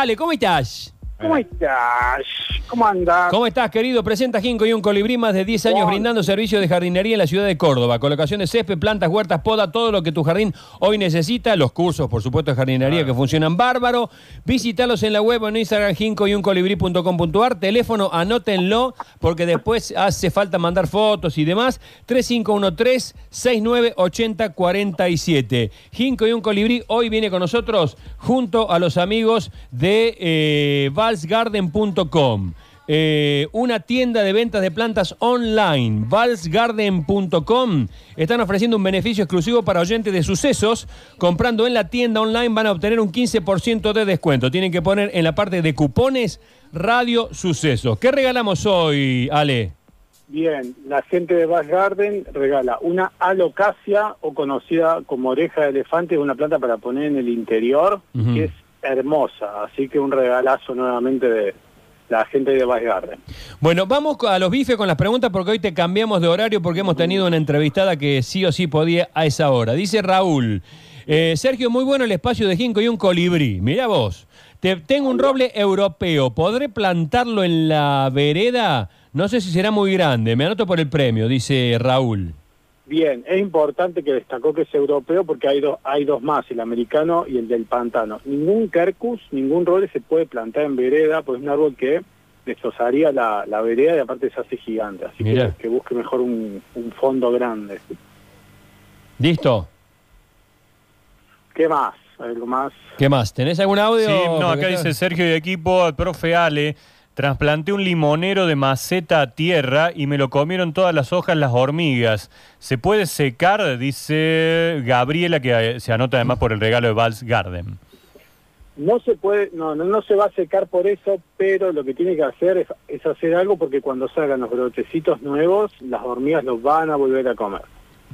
Ale, ¿cómo estás? ¿Cómo estás? ¿Cómo andas? ¿Cómo estás, querido? Presenta Ginkgo y un colibrí más de 10 años brindando servicio de jardinería en la ciudad de Córdoba. Colocación de césped, plantas, huertas, poda, todo lo que tu jardín hoy necesita. Los cursos, por supuesto, de jardinería que funcionan bárbaro. Visítalos en la web o en Instagram, ginkgo y un colibrí.com.ar. Teléfono, anótenlo, porque después hace falta mandar fotos y demás. 3513-698047. Ginkgo y un colibrí hoy viene con nosotros junto a los amigos de eh, valsgarden.com. Eh, una tienda de ventas de plantas online, valsgarden.com, están ofreciendo un beneficio exclusivo para oyentes de sucesos. Comprando en la tienda online van a obtener un 15% de descuento. Tienen que poner en la parte de cupones Radio Sucesos. ¿Qué regalamos hoy, Ale? Bien, la gente de Bass Garden regala una alocasia o conocida como oreja de elefante, una planta para poner en el interior, Ujú. que es hermosa, así que un regalazo nuevamente de la gente de Garden. Bueno, vamos a los bifes con las preguntas porque hoy te cambiamos de horario porque hemos tenido una entrevistada que sí o sí podía a esa hora. Dice Raúl, eh, Sergio, muy bueno el espacio de Ginkgo y un colibrí. Mirá vos, te, tengo un roble europeo, ¿podré plantarlo en la vereda? No sé si será muy grande, me anoto por el premio, dice Raúl. Bien, es importante que destacó que es europeo porque hay, dos hay dos más, el americano y el del pantano. Ningún quercus, ningún roble se puede plantar en vereda, pues es un árbol que destrozaría la, la vereda y aparte se hace gigante, así Mirá. que, que busque mejor un, un fondo grande. ¿Listo? ¿Qué más? ¿Algo más? ¿Qué más? ¿Tenés algún audio? Sí, no, acá dice Sergio y equipo, profe Ale, trasplanté un limonero de maceta a tierra y me lo comieron todas las hojas las hormigas. ¿Se puede secar? Dice Gabriela, que eh, se anota además por el regalo de Vals Garden. No se puede, no, no, no se va a secar por eso, pero lo que tiene que hacer es, es hacer algo porque cuando salgan los brotecitos nuevos, las hormigas los van a volver a comer.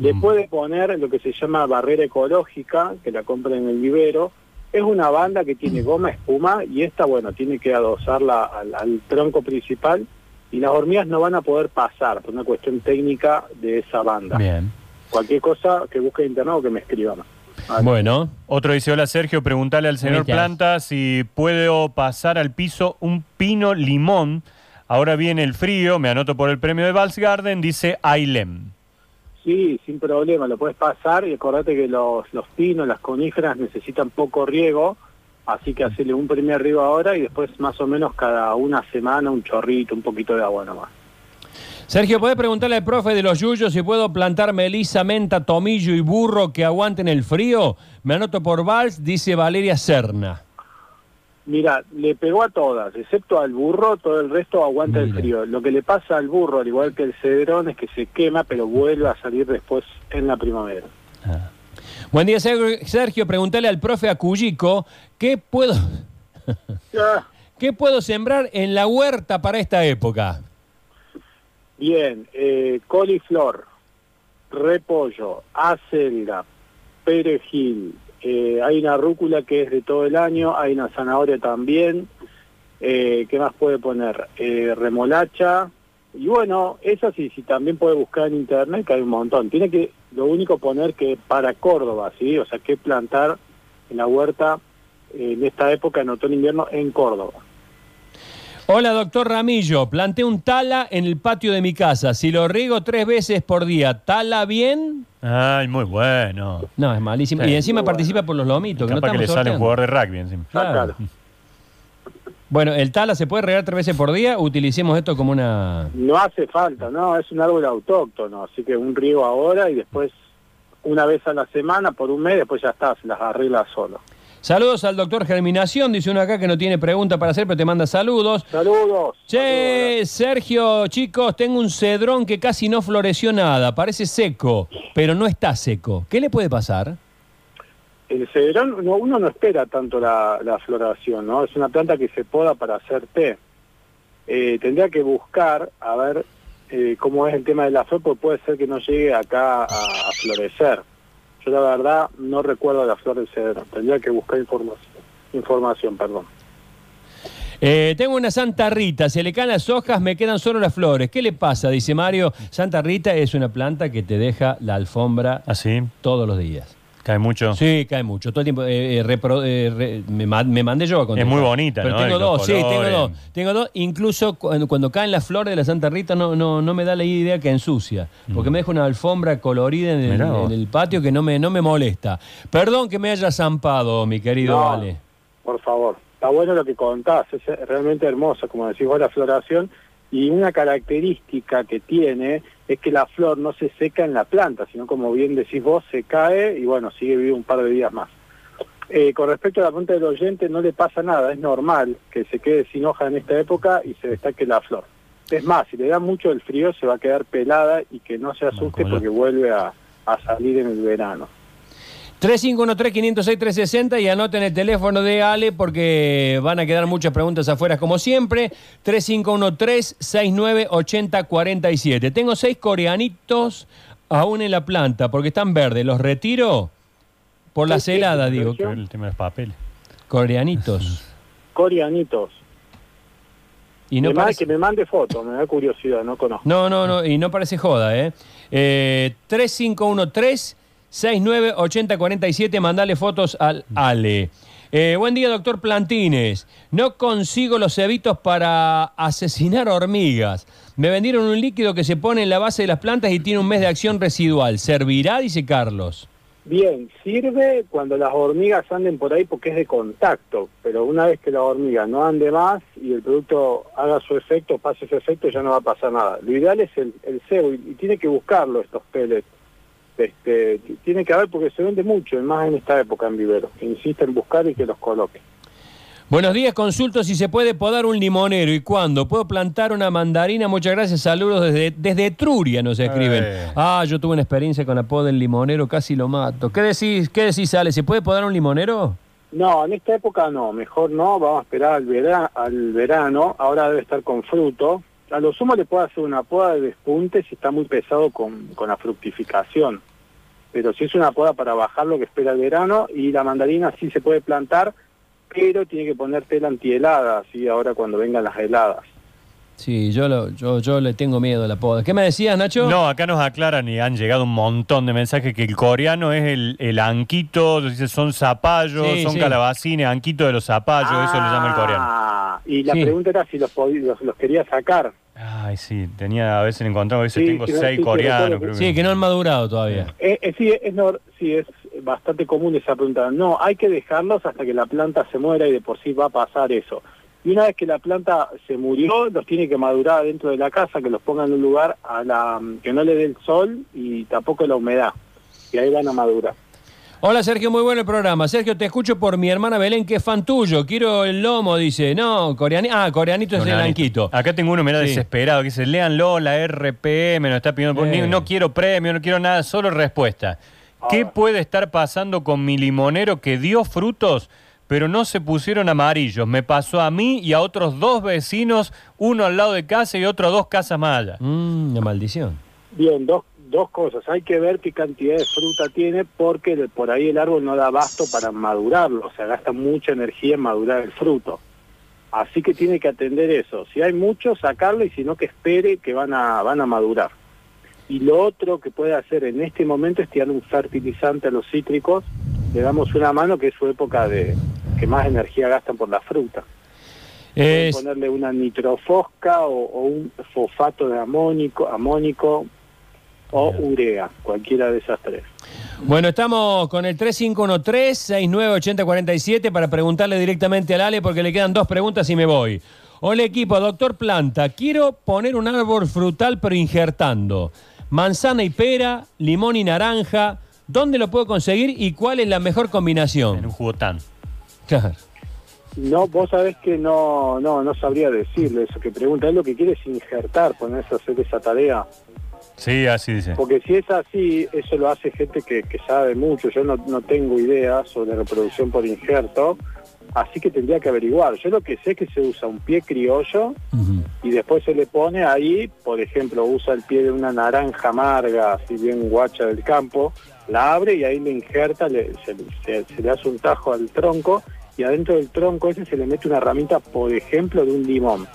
Le Mm. puede poner lo que se llama barrera ecológica, que la compra en el vivero. Es una banda que tiene goma espuma y esta, bueno, tiene que adosarla al, al tronco principal y las hormigas no van a poder pasar por una cuestión técnica de esa banda. Bien. Cualquier cosa que busque en internet o que me escriba más. Vale. Bueno, Otro dice, hola Sergio, preguntale al señor? Planta si puedo pasar al piso un pino limón. Ahora viene el frío, me anoto por el premio de Vals Garden, dice Ailem. Sí, sin problema, lo puedes pasar y acordate que los, los pinos, las coníferas necesitan poco riego, así que hacerle un primer riego ahora y después más o menos cada una semana un chorrito, un poquito de agua nomás. Sergio, ¿podés preguntarle al profe de los yuyos si puedo plantar melisa, menta, tomillo y burro que aguanten el frío? Me anoto por Vals, dice Valeria Serna. Mira, le pegó a todas, excepto al burro, todo el resto aguanta el frío. Lo que le pasa al burro, al igual que el cedrón, es que se quema, pero vuelve a salir después en la primavera. Buen día, Ser- Sergio. Preguntale al profe Acuyico, ¿qué puedo, Ah, ¿qué puedo sembrar en la huerta para esta época? Bien, eh, coliflor, repollo, acelga, perejil, eh, hay una rúcula que es de todo el año, hay una zanahoria también, eh, ¿qué más puede poner? Eh, remolacha, y bueno, eso sí, sí, también puede buscar en internet, que hay un montón. Tiene que, lo único poner que para Córdoba, ¿sí? O sea, que plantar en la huerta eh, en esta época, en otoño-invierno, en Córdoba. Hola, doctor Ramillo. Planté un tala en el patio de mi casa. Si lo riego tres veces por día, ¿tala bien? Ay, muy bueno. No, es malísimo. Sí. y encima participa por los lomitos. Que no que le sale un jugador de rugby encima. Claro. Claro. Bueno, ¿el tala se puede regar tres veces por día? Utilicemos esto como una... No hace falta, no, es un árbol autóctono, así que un riego ahora y después una vez a la semana por un mes, después ya está, se las arregla solo. Saludos al doctor Germinación. Dice uno acá que no tiene pregunta para hacer, pero te manda saludos. Saludos. Che, Sergio, chicos, tengo un cedrón que casi no floreció nada. Parece seco, pero no está seco. ¿Qué le puede pasar? El cedrón, no, uno no espera tanto la, la floración, ¿no? Es una planta que se poda para hacer té. Eh, tendría que buscar, a ver eh, cómo es el tema de la flor, porque puede ser que no llegue acá a, a florecer. Yo la verdad no recuerdo la flor del cedrón, tendría que buscar información, información perdón. Eh, tengo una Santa Rita, se le caen las hojas, me quedan solo las flores. ¿Qué le pasa? Dice Mario. Santa Rita es una planta que te deja la alfombra Así. todos los días. Cae mucho. Sí, cae mucho. Todo el tiempo. eh, eh, repro- eh, re- me, me mandé yo a contestar. muy bonita, Pero ¿no? tengo dos, sí, tengo dos. Tengo dos. Incluso cuando, cuando caen las flores de la Santa Rita no, no, no me da la idea que ensucia. Porque me deja una alfombra colorida en el, Mm. En patio que no me, no me molesta. Perdón que me haya zampado, mi querido No, Ale. Por favor. Está bueno lo que contás, es realmente hermoso, como decís vos, la floración. Y una característica que tiene es que la flor no se seca en la planta, sino como bien decís vos, se cae y bueno, sigue vivo un par de días más. Eh, con respecto a la pregunta del oyente, no le pasa nada, es normal que se quede sin hoja en esta época y se destaque la flor. Es más, si le da mucho el frío, se va a quedar pelada y que no se asuste porque vuelve a, a salir en el verano. 3513-506-360 y anoten el teléfono de Ale porque van a quedar muchas preguntas afuera como siempre. 3513-698047. Tengo seis coreanitos aún en la planta porque están verdes. ¿Los retiro? Por heladas, sí, digo. el tema de los papeles. Coreanitos. Coreanitos. Y no parece... Que me mande fotos, me da curiosidad, no conozco. No, no, no, y no parece joda, ¿eh? eh 3513-698047, mandale fotos al Ale. Eh, buen día, doctor Plantines. No consigo los cebitos para asesinar hormigas. Me vendieron un líquido que se pone en la base de las plantas y tiene un mes de acción residual. ¿Servirá? Dice Carlos. Bien, sirve cuando las hormigas anden por ahí porque es de contacto, pero una vez que la hormiga no ande más y el producto haga su efecto, pase su efecto, ya no va a pasar nada. Lo ideal es el, el cebo y, y tiene que buscarlo estos pellets. Este, tiene que haber porque se vende mucho, y más en esta época en vivero. Que insiste en buscar y que los coloque. Buenos días, consulto si se puede podar un limonero y cuándo. ¿Puedo plantar una mandarina? Muchas gracias, saludos desde, desde Etruria nos escriben. Eh. Ah, yo tuve una experiencia con la poda del limonero, casi lo mato. ¿Qué decís, qué decís, Ale? ¿Se puede podar un limonero? No, en esta época no, mejor no, vamos a esperar al, vera- al verano, ahora debe estar con fruto. A lo sumo le puede hacer una poda de despunte si está muy pesado con, con la fructificación. Pero si es una poda para bajar lo que espera el verano y la mandarina sí se puede plantar, pero tiene que poner tela antihelada, así ahora cuando vengan las heladas. Sí, yo, lo- yo, yo le tengo miedo a la poda. ¿Qué me decías, Nacho? No, acá nos aclaran y han llegado un montón de mensajes que el coreano es el, el anquito, dice, son zapallos, Sí, son sí. calabacines, anquito de los zapallos, eso le llama el coreano. Ah, Y la Sí. pregunta era si los, los, los quería sacar. Ay, sí, tenía, a veces le encontramos, a veces Sí, tengo seis sí, coreanos, recuerdo creo que- Sí, que no han madurado todavía. Eh, eh, sí, es, nor- sí, es bastante común esa pregunta. No, hay que dejarlos hasta que la planta se muera y de por sí va a pasar eso. Y una vez que la planta se murió, los tiene que madurar dentro de la casa, que los pongan en un lugar a la, que no le dé el sol y tampoco la humedad. Y ahí van a madurar. Hola, Sergio, muy bueno el programa. Sergio, te escucho por mi hermana Belén, que es fan tuyo. Quiero el lomo, dice. No, coreanito. Ah, coreanito es el blanquito. Acá tengo uno, mira, Sí. desesperado, que dice, léanlo, la RPM, nos está pidiendo, Eh. no quiero premio, no quiero nada, solo respuesta. ¿Qué Ah. puede estar pasando con mi limonero que dio frutos, pero no se pusieron amarillos? Me pasó a mí y a otros dos vecinos, uno al lado de casa y otro dos casas más allá. Mmm, una maldición. Bien, dos, dos cosas. Hay que ver qué cantidad de fruta tiene porque por ahí el árbol no da abasto para madurarlo. O sea, gasta mucha energía en madurar el fruto. Así que tiene que atender eso. Si hay mucho, sacarlo y si no, que espere que van a, van a madurar. Y lo otro que puede hacer en este momento es tirar un fertilizante a los cítricos. Le damos una mano que es su época de que más energía gastan por la fruta. Es- ponerle una nitrofosca o, o un fosfato de amónico, amónico o urea, cualquiera de esas tres. Bueno, estamos con el 3513-698047 para preguntarle directamente al Ale porque le quedan dos preguntas y me voy. Hola equipo, doctor Planta, quiero poner un árbol frutal pero injertando. Manzana y pera, limón y naranja. ¿Dónde lo puedo conseguir y cuál es la mejor En combinación? un jugo tan. Claro. No, vos sabés que no, no, no sabría decirle eso que pregunta. Él lo que quiere es injertar, ponerse a hacer esa tarea. Sí, así dice. Porque si es así, eso lo hace gente que, que sabe mucho. Yo no, no tengo idea sobre reproducción por injerto, así que tendría que averiguar. Yo lo que sé es que se usa un pie criollo y después se le pone ahí, por ejemplo, usa el pie de una naranja amarga, así bien guacha del campo, la abre y ahí le injerta, le- se, se- se le hace un tajo al tronco y adentro del tronco ese se le mete una ramita, por ejemplo, de un limón.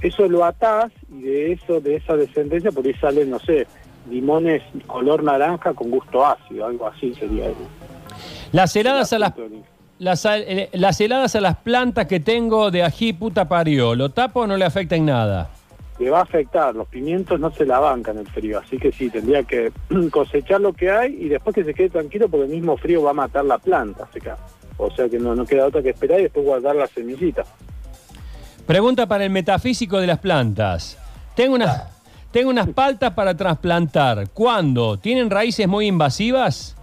Eso lo atás y de eso, de esa descendencia, por ahí salen, no sé, limones color naranja con gusto ácido, algo así sería el, Las heladas a las, las, eh, las heladas a las plantas que tengo de ají puta parió, ¿lo tapo o no le afecta en nada? Le va a afectar, los pimientos no se la bancan el frío, así que sí, tendría que cosechar lo que hay y después que se quede tranquilo porque el mismo frío va a matar la planta, seca. O sea que no, no queda otra que esperar y después guardar la semillita. Pregunta para el metafísico de las plantas. Tengo unas, tengo unas paltas para trasplantar. ¿Cuándo? ¿Tienen raíces muy invasivas?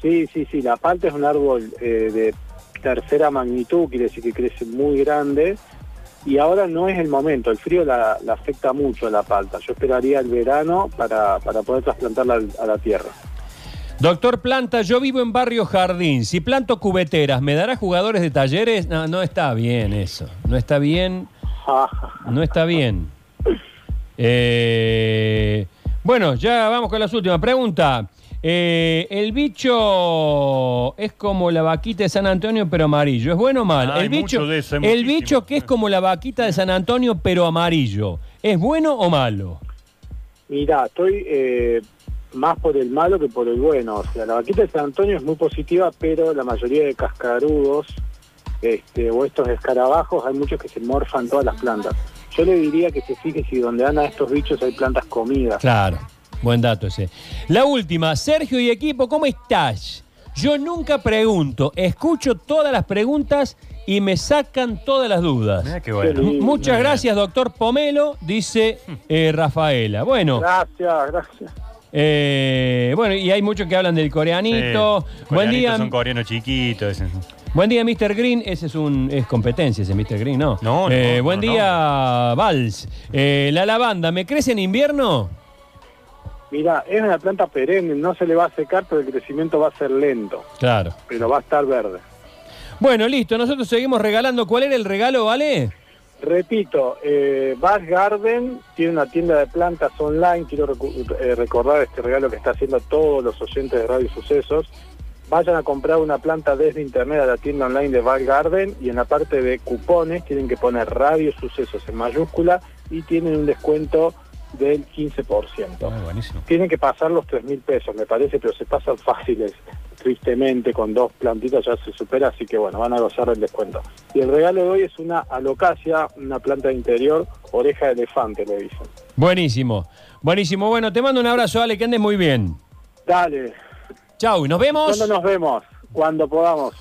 Sí, sí, sí, la palta es un árbol eh, de tercera magnitud, quiere decir que crece muy grande y ahora no es el momento, el frío la, afecta mucho a la palta. Yo esperaría el verano para, para poder trasplantarla a la tierra. Doctor Planta, yo vivo en Barrio Jardín. Si planto cubeteras, ¿me dará jugadores de talleres? No, no está bien eso. No está bien. No está bien. Eh, bueno, ya vamos con las últimas. Pregunta. Eh, el bicho es como la vaquita de San Antonio, pero amarillo. ¿Es bueno o mal? El bicho, de eso, el muchísimo. bicho que es como la vaquita de San Antonio, pero amarillo. ¿Es bueno o malo? Mira, estoy eh, más por el malo que por el bueno. O sea, la vaquita de San Antonio es muy positiva, pero la mayoría de cascarudos este, o estos escarabajos, hay muchos que se morfan todas las plantas. Yo le diría que se fije si donde andan estos bichos hay plantas comidas. Claro, buen dato ese. La última, Sergio y equipo, ¿cómo estás? Yo nunca pregunto, escucho todas las preguntas y me sacan todas las dudas. Mirá qué bueno. Qué Muchas gracias, doctor Pomelo, dice eh, Rafaela. Bueno, Gracias, gracias. Eh, bueno, y hay muchos que hablan del coreanito. Sí, Buen día, Son coreanos chiquitos. ese. buen día, Mr. Green. Ese es un es competencia, ese Mr. Green, ¿no? No, no, Eh, no, buen no. día, Vals. Eh, la lavanda, ¿me crece en invierno? Mira, es una planta perenne, no se le va a secar, pero el crecimiento va a ser lento, Claro. pero va a estar verde. Bueno, listo, nosotros seguimos regalando. ¿Cuál era el regalo, vale? Repito, eh, Garden tiene una tienda de plantas online. Quiero eh, recordar este regalo que está haciendo todos los oyentes de Radio Sucesos. Vayan a comprar una planta desde internet a la tienda online de Bass Garden y en la parte de cupones tienen que poner Radio Sucesos en mayúscula y tienen un descuento del 15%. Ah, buenísimo. Tienen que pasar los 3 mil pesos, me parece, pero se pasan fáciles. Tristemente, con dos plantitas ya se supera, así que bueno, van a gozar del descuento. Y el regalo de hoy es una alocasia, una planta de interior, oreja de elefante, le dicen. Buenísimo, buenísimo. Bueno, te mando un abrazo, Ale, que andes muy bien. Dale, Chau, y nos vemos. ¿cuándo nos vemos? Cuando podamos.